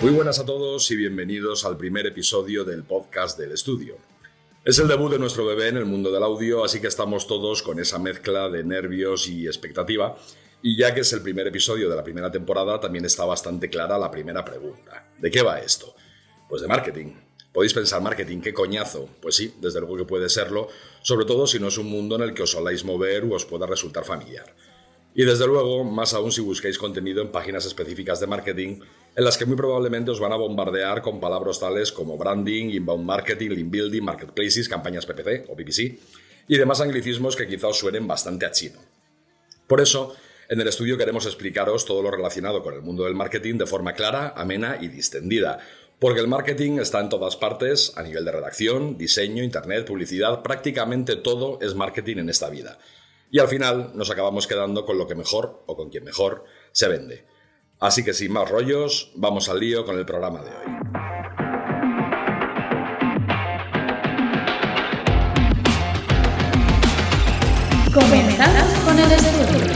Muy buenas a todos y bienvenidos al primer episodio del podcast del estudio. Es el debut de nuestro bebé en el mundo del audio, así que estamos todos con esa mezcla de nervios y expectativa. Y ya que es el primer episodio de la primera temporada, también está bastante clara la primera pregunta. ¿De qué va esto? Pues de marketing. Podéis pensar, marketing, qué coñazo. Pues sí, desde luego que puede serlo, sobre todo si no es un mundo en el que os soláis mover o os pueda resultar familiar. Y desde luego, más aún si buscáis contenido en páginas específicas de marketing, en las que muy probablemente os van a bombardear con palabras tales como branding, inbound marketing, link building, marketplaces, campañas PPC o PPC y demás anglicismos que quizá os suenen bastante a chino. Por eso, en el estudio queremos explicaros todo lo relacionado con el mundo del marketing de forma clara, amena y distendida, porque el marketing está en todas partes, a nivel de redacción, diseño, internet, publicidad, prácticamente todo es marketing en esta vida. Y al final nos acabamos quedando con lo que mejor o con quien mejor se vende. Así que sin más rollos, vamos al lío con el programa de hoy. Comenzamos con el estudio.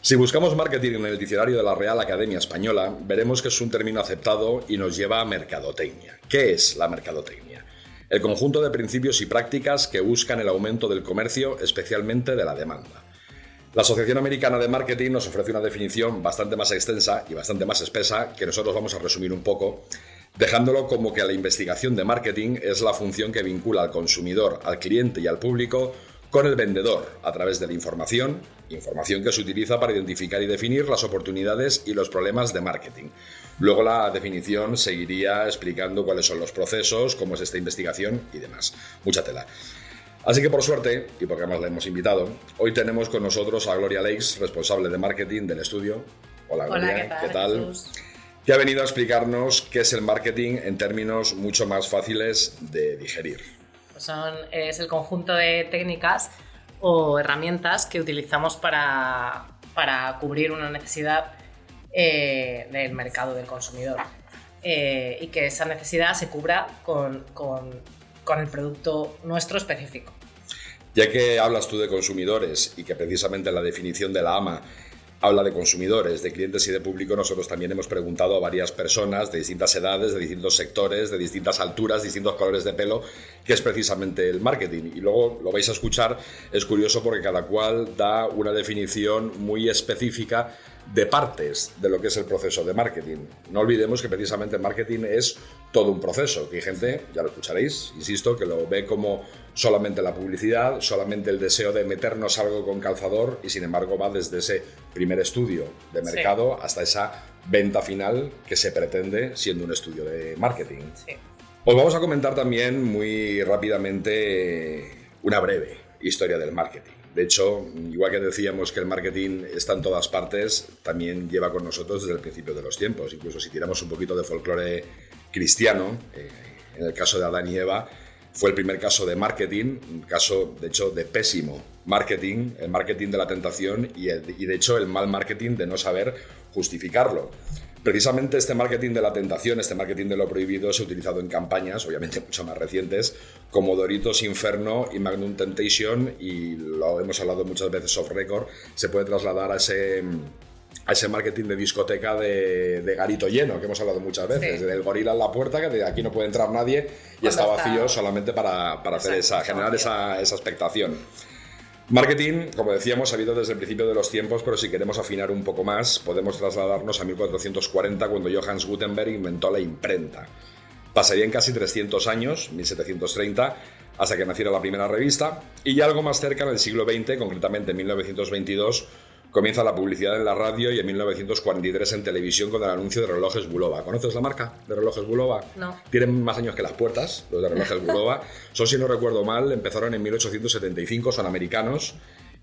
Si buscamos marketing en el diccionario de la Real Academia Española, veremos que es un término aceptado y nos lleva a mercadotecnia. ¿Qué es la mercadotecnia? El conjunto de principios y prácticas que buscan el aumento del comercio, especialmente de la demanda. La Asociación Americana de Marketing nos ofrece una definición bastante más extensa y bastante más espesa que nosotros vamos a resumir un poco, dejándolo como que la investigación de marketing es la función que vincula al consumidor, al cliente y al público con el vendedor a través de la información, información que se utiliza para identificar y definir las oportunidades y los problemas de marketing. Luego la definición seguiría explicando cuáles son los procesos, cómo es esta investigación y demás. Mucha tela. Así que por suerte, y porque además la hemos invitado, hoy tenemos con nosotros a Gloria Leix, responsable de marketing del estudio. Hola Gloria, ¿qué tal? Que ha venido a explicarnos qué es el marketing en términos mucho más fáciles de digerir. Pues son, es el conjunto de técnicas o herramientas que utilizamos para, para cubrir una necesidad eh, del mercado del consumidor. Eh, y que esa necesidad se cubra con, con con el producto nuestro específico. Ya que hablas tú de consumidores y que precisamente la definición de la AMA habla de consumidores, de clientes y de público, nosotros también hemos preguntado a varias personas de distintas edades, de distintos sectores, de distintas alturas, distintos colores de pelo, qué es precisamente el marketing. Y luego lo vais a escuchar, es curioso porque cada cual da una definición muy específica de partes de lo que es el proceso de marketing. No olvidemos que precisamente el marketing es todo un proceso, que hay gente, ya lo escucharéis, insisto, que lo ve como solamente la publicidad, solamente el deseo de meternos algo con calzador y sin embargo va desde ese primer estudio de mercado hasta esa venta final que se pretende siendo un estudio de marketing. Os vamos a comentar también muy rápidamente una breve historia del marketing. De hecho, igual que decíamos que el marketing está en todas partes, también lleva con nosotros desde el principio de los tiempos. Incluso si tiramos un poquito de folclore cristiano, eh, en el caso de Adán y Eva, fue el primer caso de marketing, un caso de hecho de pésimo marketing, el marketing de la tentación y, y de hecho el mal marketing de no saber justificarlo. Precisamente este marketing de la tentación, este marketing de lo prohibido, se ha utilizado en campañas, obviamente mucho más recientes, como Doritos Inferno y Magnum Temptation, y lo hemos hablado muchas veces off record, se puede trasladar a ese a ese marketing de discoteca de, garito lleno que hemos hablado muchas veces, del gorila en la puerta, que de aquí no puede entrar nadie y está vacío solamente para, hacer esa, generar esa, esa expectación. Marketing, como decíamos, ha habido desde el principio de los tiempos, pero si queremos afinar un poco más, podemos trasladarnos a 1440 cuando Johannes Gutenberg inventó la imprenta. Pasarían casi 300 años, 1730, hasta que naciera la primera revista, y ya algo más cerca en el siglo XX, concretamente en 1922, Comienza la publicidad en la radio y en 1943 en televisión con el anuncio de relojes Bulova. ¿Conoces la marca de relojes Bulova? No. Tienen más años que las puertas, los de relojes Bulova. Son, si no recuerdo mal, empezaron en 1875, son americanos.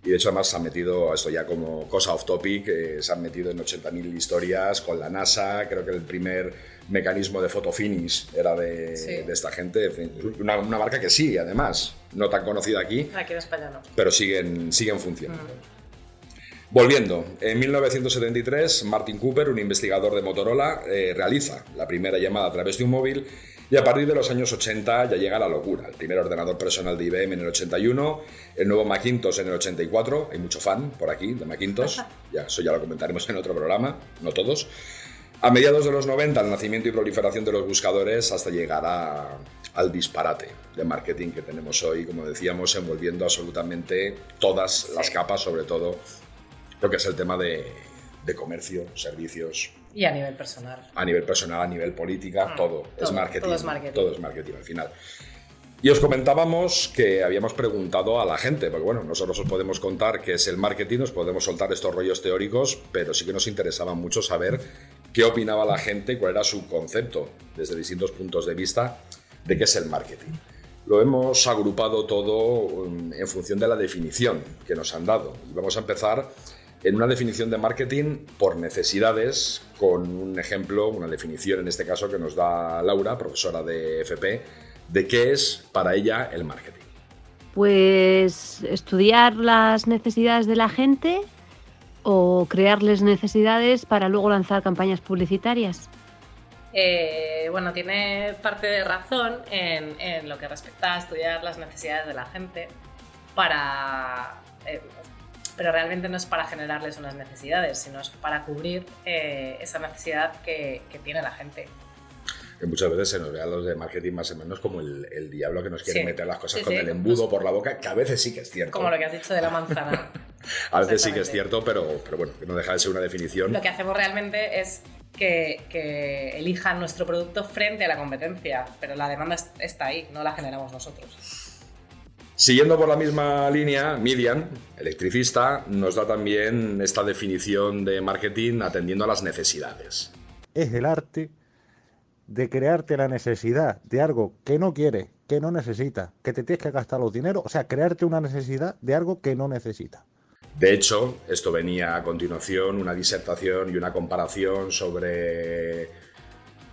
Y de hecho además se han metido, esto ya como cosa off topic, eh, se han metido en 80.000 historias con la NASA, creo que el primer mecanismo de photo finish era de, de esta gente, una, una, marca que sigue además, no tan conocida aquí, aquí en España no. pero siguen, siguen funcionando. Mm. Volviendo, en 1973, Martin Cooper, un investigador de Motorola, eh, realiza la primera llamada a través de un móvil Y a partir de los años 80 ya llega la locura. El primer ordenador personal de IBM en el 81, el nuevo Macintosh en el 84. Hay mucho fan por aquí de Macintosh. Ya, eso ya lo comentaremos en otro programa, no todos. A mediados de los 90, el nacimiento y proliferación de los buscadores hasta llegar al disparate de marketing que tenemos hoy, como decíamos, envolviendo absolutamente todas las capas, sobre todo lo que es el tema de, comercio, servicios. Y a nivel personal. A nivel personal, a nivel política, todo, es marketing. Todo es marketing. Todo es marketing al final. Y os comentábamos que habíamos preguntado a la gente, porque bueno, nosotros os podemos contar qué es el marketing, os podemos soltar estos rollos teóricos, pero sí que nos interesaba mucho saber qué opinaba la gente y cuál era su concepto desde distintos puntos de vista de qué es el marketing. Lo hemos agrupado todo um, en función de la definición que nos han dado. Y vamos a empezar en una definición de marketing por necesidades, con un ejemplo, una definición en este caso que nos da Laura, profesora de FP, de qué es para ella el marketing. Pues estudiar las necesidades de la gente o crearles necesidades para luego lanzar campañas publicitarias. Eh, bueno, tiene parte de razón en, lo que respecta a estudiar las necesidades de la gente para... Eh, pero realmente no es para generarles unas necesidades, sino es para cubrir eh, esa necesidad que tiene la gente que muchas veces se nos ve a los de marketing más o menos como el, diablo que nos quiere meter las cosas con el embudo por la boca, que a veces sí que es cierto. Como lo que has dicho de la manzana. a veces sí que es cierto, pero, pero bueno, no deja de ser una definición. Lo que hacemos realmente es que, que, elijan nuestro producto frente a la competencia, pero la demanda está ahí, no la generamos nosotros. Siguiendo por la misma línea, Midian, electricista, nos da también esta definición de marketing atendiendo a las necesidades. Es el arte de crearte la necesidad de algo que no quieres, que no necesitas, que te tienes que gastar los dineros, o sea, crearte una necesidad de algo que no necesitas. De hecho, esto venía a continuación, una disertación y una comparación sobre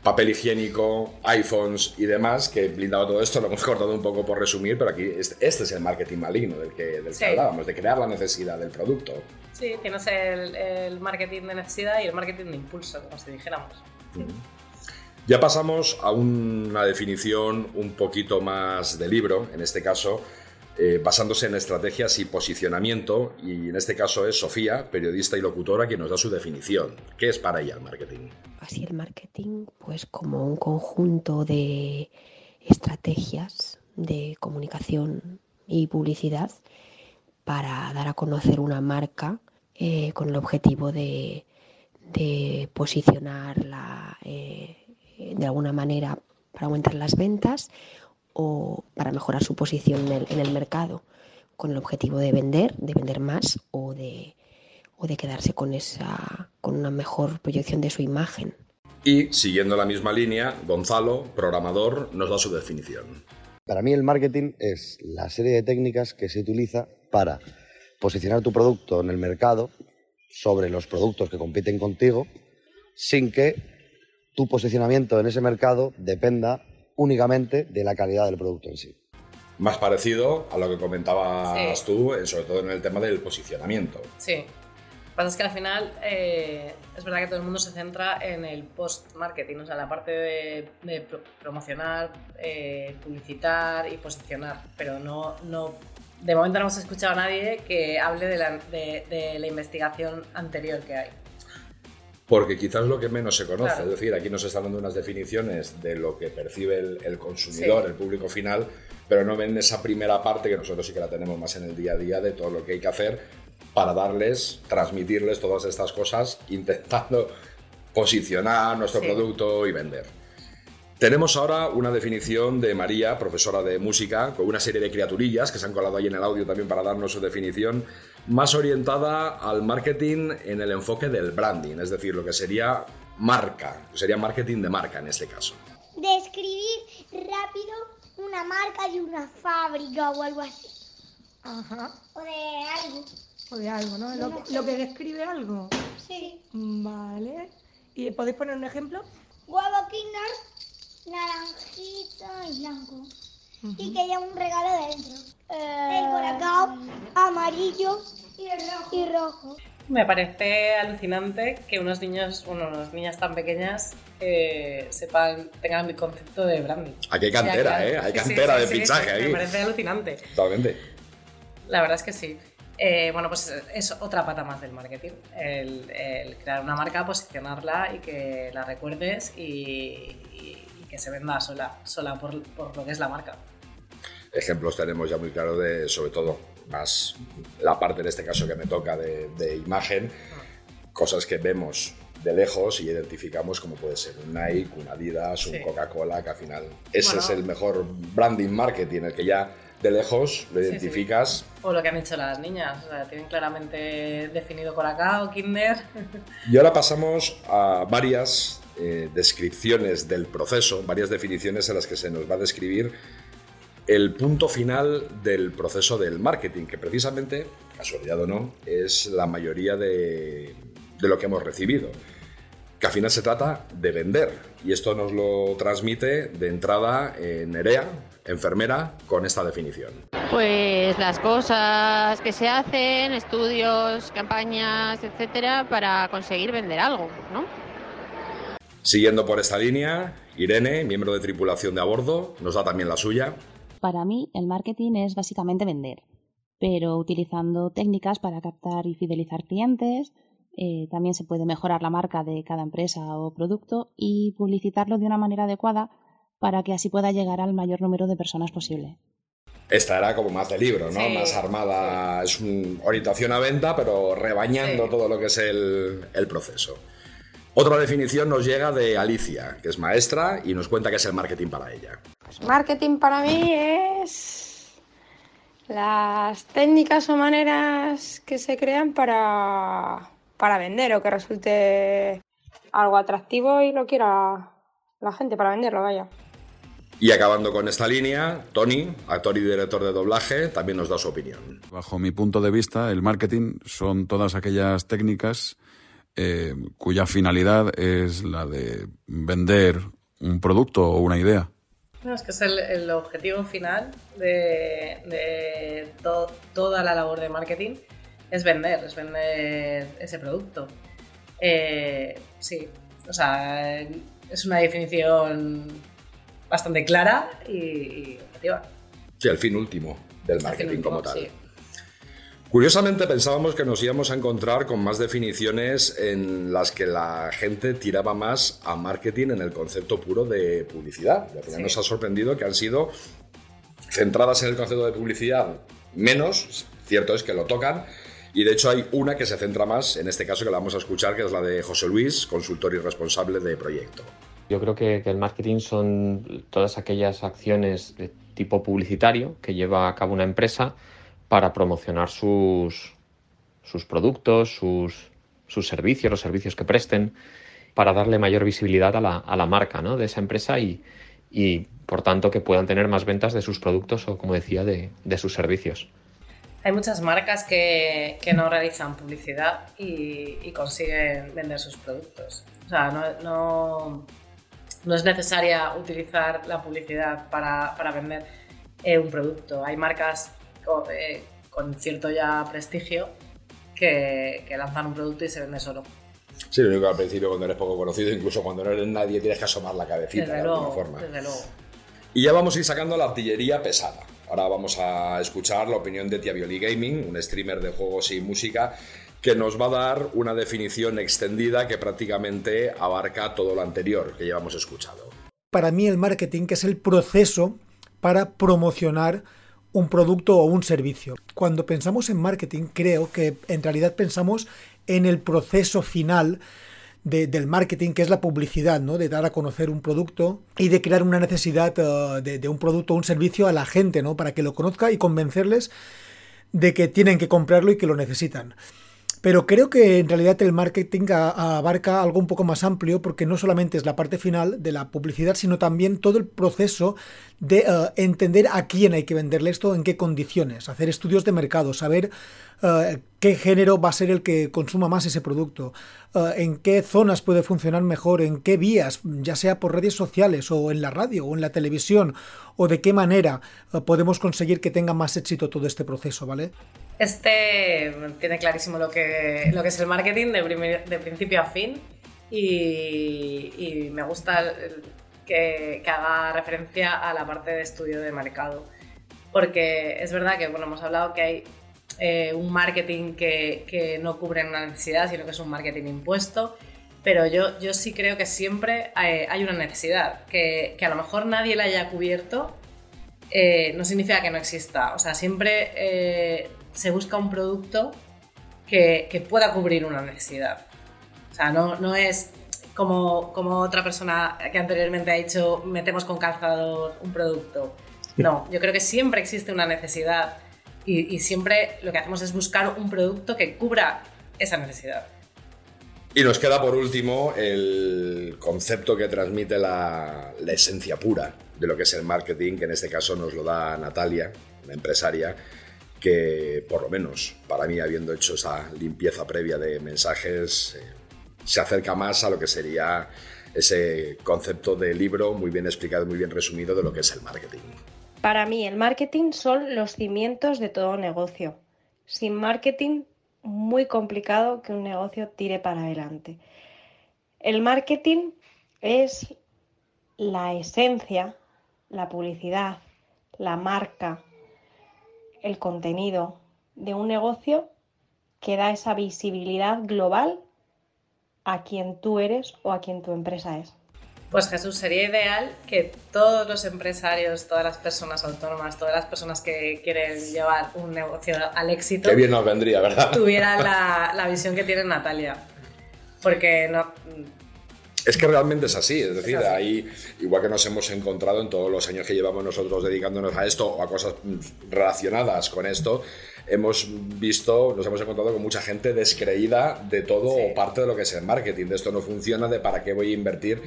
papel higiénico, iPhones y demás, que blindado todo esto, lo hemos cortado un poco por resumir, pero aquí este es el marketing maligno del que, del hablábamos, de crear la necesidad del producto. Sí, tienes el, el, marketing de necesidad y el marketing de impulso, como si dijéramos. Ya pasamos a una definición un poquito más de libro, en este caso, eh, basándose en estrategias y posicionamiento, y en este caso es Sofía, periodista y locutora, quien nos da su definición. ¿Qué es para ella el marketing? Así el marketing, pues como un conjunto de estrategias de comunicación y publicidad para dar a conocer una marca eh, con el objetivo de, posicionarla eh, de alguna manera para aumentar las ventas o para mejorar su posición en el, mercado con el objetivo de vender, de vender más o de, o de quedarse con, esa, con una mejor proyección de su imagen. Y siguiendo la misma línea, Gonzalo, programador, nos da su definición. Para mí el marketing es la serie de técnicas que se utiliza para posicionar tu producto en el mercado sobre los productos que compiten contigo sin que tu posicionamiento en ese mercado dependa únicamente de la calidad del producto en sí. Más parecido a lo que comentabas tú, eh, sobre todo en el tema del posicionamiento. Sí. Lo que pasa es que al final eh, es verdad que todo el mundo se centra en el post-marketing, o sea, la parte de, promocionar, eh, publicitar y posicionar, pero no, no, de momento no hemos escuchado a nadie que hable de la, de la investigación anterior que hay porque quizás lo que menos se conoce. Es decir, aquí nos están dando unas definiciones de lo que percibe el, consumidor, el público final, pero no ven esa primera parte que nosotros sí que la tenemos más en el día a día de todo lo que hay que hacer para darles, transmitirles todas estas cosas, intentando posicionar nuestro producto y vender. Tenemos ahora una definición de María, profesora de música, con una serie de criaturillas que se han colado ahí en el audio también para darnos su definición, más orientada al marketing en el enfoque del branding, es decir, lo que sería marca, sería marketing de marca en este caso. Describir rápido una marca de una fábrica o algo así. Ajá. O de algo. O de algo, ¿no? Lo, lo que describe algo. Sí. Vale. ¿Y podéis poner un ejemplo? Huevo Kinder naranjito y blanco. Y que haya un regalo dentro. el colacao amarillo y rojo. Me parece alucinante que unos niños, bueno, unas niñas tan pequeñas eh, sepan, tengan el concepto de branding. Aquí hay O sea, cantera, ¿eh? Hay sí, sí, cantera sí, de sí, fichaje Me aquí. parece alucinante. Totalmente. La verdad es que sí. Eh, bueno, pues es otra pata más del marketing. El, el crear una marca, posicionarla y que la recuerdes y, y- y que se venda sola, sola por, por lo que es la marca. Ejemplos tenemos ya muy claros de, sobre todo, más la parte en este caso que me toca de, de imagen, cosas que vemos de lejos y identificamos como puede ser un Nike, un Adidas, un Sí. Coca-Cola, que al final ese Bueno. es el mejor branding marketing, el que ya de lejos lo Sí, sí. identificas. O lo que han hecho las niñas. O sea, tienen claramente definido Colacao, Kinder. Y ahora pasamos a varias eh, descripciones del proceso, varias definiciones en las que se nos va a describir el punto final del proceso del marketing, que precisamente, casualidad o no, es la mayoría de, de lo que hemos recibido. Que al final se trata de vender. Y esto nos lo transmite de entrada eh, Nerea, enfermera, con esta definición. Pues las cosas que se hacen, estudios, campañas, etcétera, para conseguir vender algo, ¿no? Siguiendo por esta línea, Irene, miembro de tripulación de a bordo, nos da también la suya. Para mí, el marketing es básicamente vender, pero utilizando técnicas para captar y fidelizar clientes. eh, también se puede mejorar la marca de cada empresa o producto y publicitarlo de una manera adecuada para que así pueda llegar al mayor número de personas posible. Esta era como más de libro, ¿no? Sí, más armada, es una orientación a venta, pero rebañando Sí. todo lo que es el, el proceso. Otra definición nos llega de Alicia, que es maestra y nos cuenta qué es el marketing para ella. Pues marketing para mí es las técnicas o maneras que se crean para, para vender o que resulte algo atractivo y lo quiera la gente para venderlo, vaya. Y acabando con esta línea, Tony, actor y director de doblaje, también nos da su opinión. Bajo mi punto de vista, el marketing son todas aquellas técnicas eh, cuya finalidad es la de vender un producto o una idea. No, es que es el, el objetivo final de, de to- toda la labor de marketing es vender, es vender ese producto. Eh, sí, o sea, es una definición bastante clara y, y objetiva. Sí, el fin último del marketing como tal. sí. Curiosamente pensábamos que nos íbamos a encontrar con más definiciones en las que la gente tiraba más a marketing en el concepto puro de publicidad. Y al final Sí. nos ha sorprendido que han sido centradas en el concepto de publicidad menos, cierto es que lo tocan, y de hecho hay una que se centra más, en este caso que la vamos a escuchar, que es la de José Luis, consultor y responsable de proyecto. Yo creo que, el marketing son todas aquellas acciones de tipo publicitario que lleva a cabo una empresa para promocionar sus, sus productos, sus, sus servicios, los servicios que presten, para darle mayor visibilidad a la, a la marca ¿no? de esa empresa y, y, por tanto, que puedan tener más ventas de sus productos o, como decía, de, de sus servicios. Hay muchas marcas que, que no realizan publicidad y, consiguen vender sus productos. O sea, no, no es necesaria utilizar la publicidad para, para vender eh, un producto. Hay marcas con, eh, con cierto ya prestigio que, que lanzan un producto y se vende solo. Sí, lo único que al principio cuando eres poco conocido, incluso cuando no eres nadie, tienes que asomar la cabecita Desde de luego, alguna forma. desde luego. Y ya vamos a ir sacando la artillería pesada. Ahora vamos a escuchar la opinión de Tiavioli Gaming, un streamer de juegos y música, que nos va a dar una definición extendida que prácticamente abarca todo lo anterior que llevamos escuchado. Para mí el marketing es el proceso para promocionar un producto o un servicio. Cuando pensamos en marketing, creo que en realidad pensamos en el proceso final de, del marketing, que es la publicidad, ¿no? De dar a conocer un producto y de crear una necesidad uh, de, de, un producto o un servicio a la gente, ¿no? Para que lo conozca y convencerles de que tienen que comprarlo y que lo necesitan. Pero creo que en realidad el marketing abarca algo un poco más amplio porque no solamente es la parte final de la publicidad, sino también todo el proceso de uh, entender a quién hay que venderle esto, en qué condiciones, hacer estudios de mercado, saber eh, qué género va a ser el que consuma más ese producto, eh, en qué zonas puede funcionar mejor, en qué vías, ya sea por redes sociales o en la radio o en la televisión, o de qué manera eh, podemos conseguir que tenga más éxito todo este proceso, ¿vale? Este tiene clarísimo lo que, lo que es el marketing de, principio a fin y, me gusta que, haga referencia a la parte de estudio de mercado. Porque es verdad que bueno, hemos hablado que hay eh, un marketing que, que no cubre una necesidad, sino que es un marketing impuesto. Pero yo, yo sí creo que siempre hay, hay una necesidad, que, que a lo mejor nadie la haya cubierto, eh, no significa que no exista. O sea, siempre eh, se busca un producto que, que pueda cubrir una necesidad. O sea, no, no es como, como otra persona que anteriormente ha dicho, metemos con calzador un producto. No, yo creo que siempre existe una necesidad y, y siempre lo que hacemos es buscar un producto que cubra esa necesidad. Y nos queda por último el concepto que transmite la, la esencia pura de lo que es el marketing, que en este caso nos lo da Natalia, una empresaria, que por lo menos para mí, habiendo hecho esa limpieza previa de mensajes, eh, se acerca más a lo que sería ese concepto de libro muy bien explicado, muy bien resumido de lo que es el marketing. Para mí, el marketing son los cimientos de todo negocio. Sin marketing, muy complicado que un negocio tire para adelante. El marketing es la esencia, la publicidad, la marca, el contenido de un negocio que da esa visibilidad global a quien tú eres o a quien tu empresa es. Pues Jesús, sería ideal que todos los empresarios, todas las personas autónomas, todas las personas que quieren llevar un negocio al éxito, Qué bien nos vendría, ¿verdad? tuvieran la, la visión que tiene Natalia. Porque no, Es que realmente es así, es decir, ahí, igual que nos hemos encontrado en todos los años que llevamos nosotros dedicándonos a esto o a cosas relacionadas con esto, hemos visto, nos hemos encontrado con mucha gente descreída de todo o parte de lo que es el marketing, de esto no funciona, de para qué voy a invertir.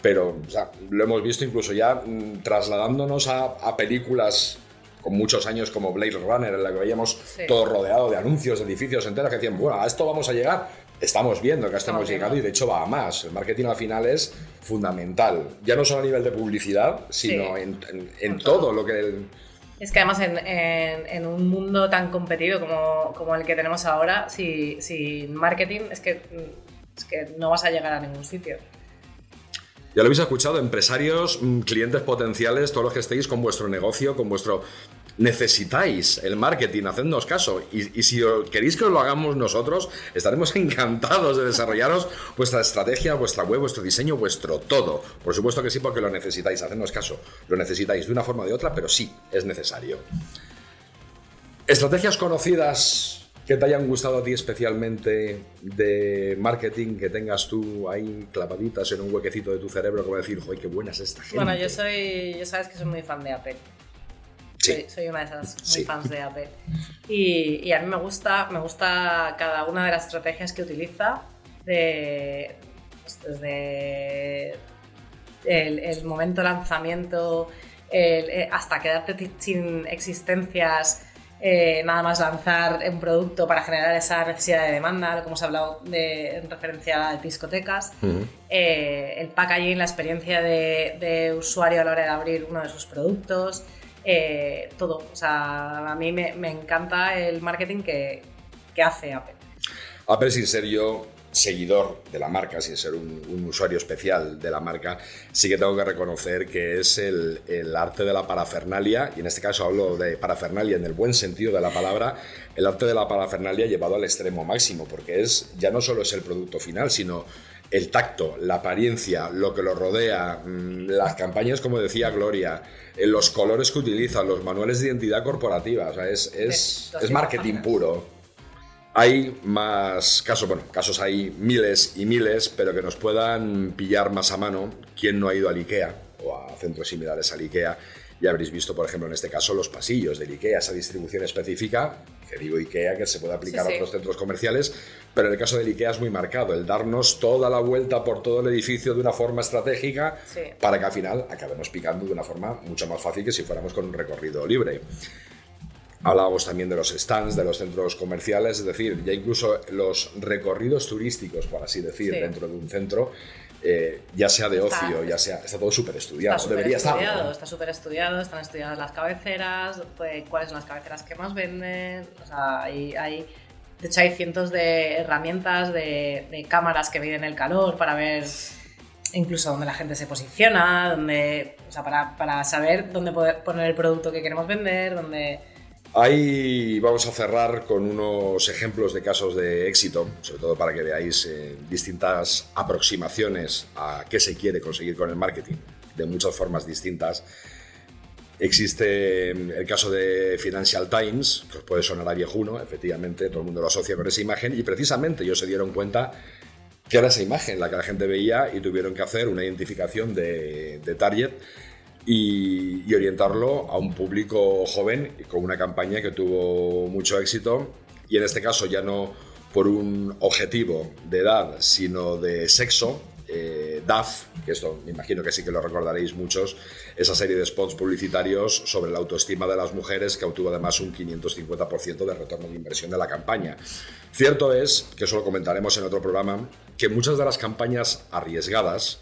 Pero o sea, lo hemos visto incluso ya mm, trasladándonos a, a películas con muchos años como Blade Runner, en la que veíamos Sí. todo rodeado de anuncios, de edificios enteros que decían, bueno, a esto vamos a llegar. Estamos viendo que Estamos hemos llegado y de hecho va a más. El marketing al final es fundamental, ya no solo a nivel de publicidad, sino Sí. en, en- en todo lo que... Es que además en, un mundo tan competido como, como el que tenemos ahora, si, sin marketing es que, es que no vas a llegar a ningún sitio. Ya lo habéis escuchado, empresarios, mm, clientes potenciales, todos los que estéis con vuestro negocio, con vuestro... Necesitáis el marketing, hacednos caso. Y, y si queréis que os lo hagamos nosotros, estaremos encantados de desarrollaros vuestra estrategia, vuestra web, vuestro diseño, vuestro todo. Por supuesto que sí, porque lo necesitáis, hacednos caso. Lo necesitáis de una forma o de otra, pero sí, es necesario. Estrategias conocidas que te hayan gustado a ti especialmente de marketing, que tengas tú ahí clavaditas en un huequecito de tu cerebro, como decir, joder, qué buena es esta gente. Bueno, yo soy, yo sabes que soy muy fan de Apple. Sí. Soy, soy una de esas muy Sí. fans de Apple. Y, y a mí me gusta, me gusta cada una de las estrategias que utiliza, de, pues, desde el, el momento lanzamiento el- eh, hasta quedarte sin existencias, eh, nada más lanzar un producto para generar esa necesidad de demanda, lo que hemos hablado de, en referencia a discotecas eh, el packaging, la experiencia de, de usuario a la hora de abrir uno de sus productos, eh, todo. O sea, a mí me, encanta el marketing que, que hace Apple. Apple, sin ser yo seguidor de la marca, sin ser un, un usuario especial de la marca, sí que tengo que reconocer que es el, el arte de la parafernalia, y en este caso hablo de parafernalia en el buen sentido de la palabra, el arte de la parafernalia llevado al extremo máximo, porque es ya no solo es el producto final, sino el tacto, la apariencia, lo que lo rodea, mm, las campañas, como decía Gloria, eh, los colores que utilizan, los manuales de identidad corporativa, o sea, es, es, marketing puro. Hay más casos, bueno, casos hay miles y miles, pero que nos puedan pillar más a mano. ¿Quién no ha ido al IKEA o a centros similares al IKEA? Ya habréis visto, por ejemplo, en este caso, los pasillos del IKEA, esa distribución específica, que digo IKEA, que se puede aplicar Sí, a otros centros comerciales, pero en el caso del IKEA es muy marcado, el darnos toda la vuelta por todo el edificio de una forma estratégica Sí. para que al final acabemos picando de una forma mucho más fácil que si fuéramos con un recorrido libre. Hablábamos también de los stands, de los centros comerciales, es decir, ya incluso los recorridos turísticos, por así decir, dentro de un centro, eh, ya sea de Está- ocio, ya sea, está todo súper estudiado. Está súper Debería estar. estudiado, ¿no? está súper estudiado, están estudiadas las cabeceras, pues, cuáles son las cabeceras que más venden, o sea, hay, hay- de hecho hay cientos de herramientas, de, de cámaras que miden el calor para ver incluso dónde la gente se posiciona, dónde, o sea, para, para saber dónde poder poner el producto que queremos vender, dónde... Ahí vamos a cerrar con unos ejemplos de casos de éxito, sobre todo para que veáis eh, distintas aproximaciones a qué se quiere conseguir con el marketing, de muchas formas distintas. Existe mm, el caso de Financial Times, que os puede sonar a viejuno, efectivamente, todo el mundo lo asocia con esa imagen, y precisamente ellos se dieron cuenta que era esa imagen la que la gente veía y tuvieron que hacer una identificación de, de target y, orientarlo a un público joven con una campaña que tuvo mucho éxito y en este caso ya no por un objetivo de edad sino de sexo. eh, DAF, que esto me imagino que sí que lo recordaréis muchos, esa serie de spots publicitarios sobre la autoestima de las mujeres que obtuvo además un 550% de retorno de inversión de la campaña. Cierto es, que eso lo comentaremos en otro programa, que muchas de las campañas arriesgadas,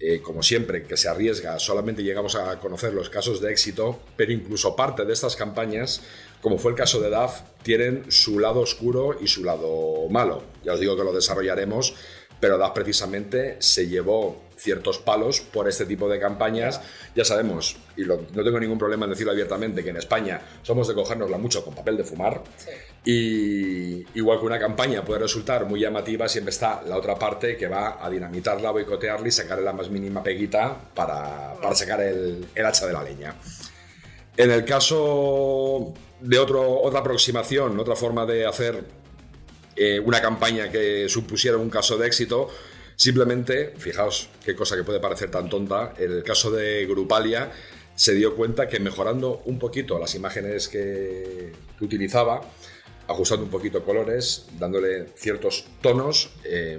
eh, como siempre, que se arriesga, solamente llegamos a conocer los casos de éxito, pero incluso parte de estas campañas, como fue el caso de DAF, tienen su lado oscuro y su lado malo. Ya os digo que lo desarrollaremos, pero DAF precisamente se llevó ciertos palos por este tipo de campañas. Ya sabemos, y lo- no tengo ningún problema en decirlo abiertamente, que en España somos de cogérnosla mucho con papel de fumar. Y igual que una campaña puede resultar muy llamativa, siempre está la otra parte que va a dinamitarla, boicotearla y sacarle la más mínima peguita para, para sacar el, el hacha de la leña. En el caso de otro, otra aproximación, otra forma de hacer eh, una campaña que supusiera un caso de éxito, simplemente, fijaos qué cosa que puede parecer tan tonta, en el caso de Grupalia se dio cuenta que mejorando un poquito las imágenes que, que utilizaba, ajustando un poquito colores, dándole ciertos tonos, eh,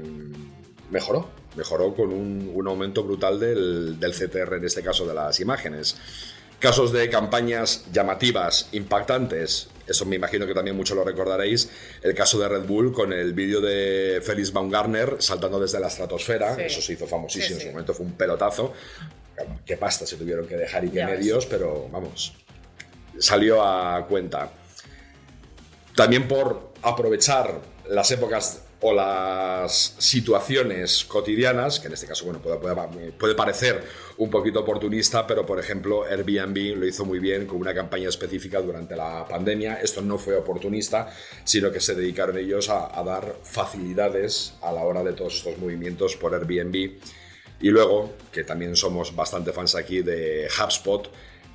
mejoró. Mejoró con un, un aumento brutal del, del CTR, en este caso de las imágenes. Casos de campañas llamativas, impactantes, eso me imagino que también mucho lo recordaréis, el caso de Red Bull con el vídeo de Felix Baumgartner saltando desde la estratosfera, Sí. eso se hizo famosísimo, Sí, en su momento fue un pelotazo, qué pasta se tuvieron que dejar y qué Ya ves. medios, pero vamos, salió a cuenta. También por aprovechar las épocas o las situaciones cotidianas, que en este caso bueno, puede, parecer un poquito oportunista, pero por ejemplo Airbnb lo hizo muy bien con una campaña específica durante la pandemia. Esto no fue oportunista, sino que se dedicaron ellos a, a dar facilidades a la hora de todos estos movimientos por Airbnb. Y luego, que también somos bastante fans aquí de HubSpot,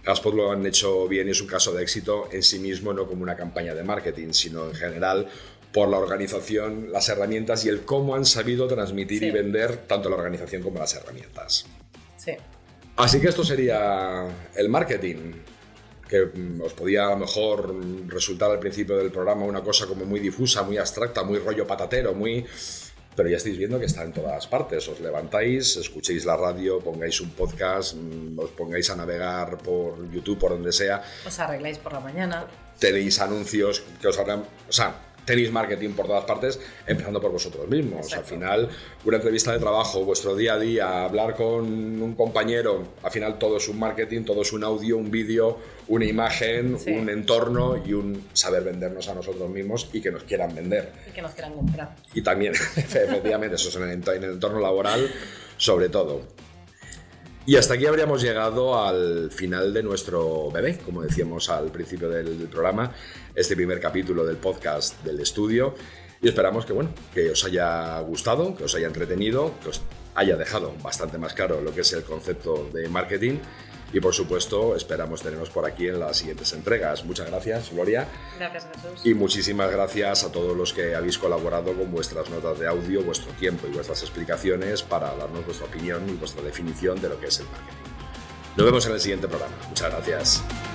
HubSpot lo han hecho bien y es un caso de éxito en sí mismo, no como una campaña de marketing, sino en general por la organización, las herramientas y el cómo han sabido transmitir Sí. y vender tanto la organización como las herramientas. Sí. Así que esto sería el marketing, que mm, os podía a lo mejor resultar al principio del programa una cosa como muy difusa, muy abstracta, muy rollo patatero, muy... Pero ya estáis viendo que está en todas partes. Os levantáis, escuchéis la radio, pongáis un podcast, mm, os pongáis a navegar por YouTube, por donde sea, Os arregláis por la mañana. tenéis anuncios que os harán... O sea, tenéis marketing por todas partes, empezando por vosotros mismos. Al final, una entrevista de trabajo, vuestro día a día, hablar con un compañero, al final todo es un marketing, todo es un audio, un vídeo, una imagen, Sí. un entorno y un saber vendernos a nosotros mismos y que nos quieran vender. Y que nos quieran comprar. Y también, efectivamente, eso es en el entorno laboral, sobre todo. Y hasta aquí habríamos llegado al final de nuestro bebé, como decíamos al principio del, programa, este primer capítulo del podcast del estudio. Y esperamos que, bueno, que os haya gustado, que os haya entretenido, que os haya dejado bastante más claro lo que es el concepto de marketing. Y por supuesto, esperamos teneros por aquí en las siguientes entregas. Muchas gracias, Gloria. Gracias, Jesús. Y muchísimas gracias a todos los que habéis colaborado con vuestras notas de audio, vuestro tiempo y vuestras explicaciones para darnos vuestra opinión y vuestra definición de lo que es el marketing. Nos vemos en el siguiente programa. Muchas gracias.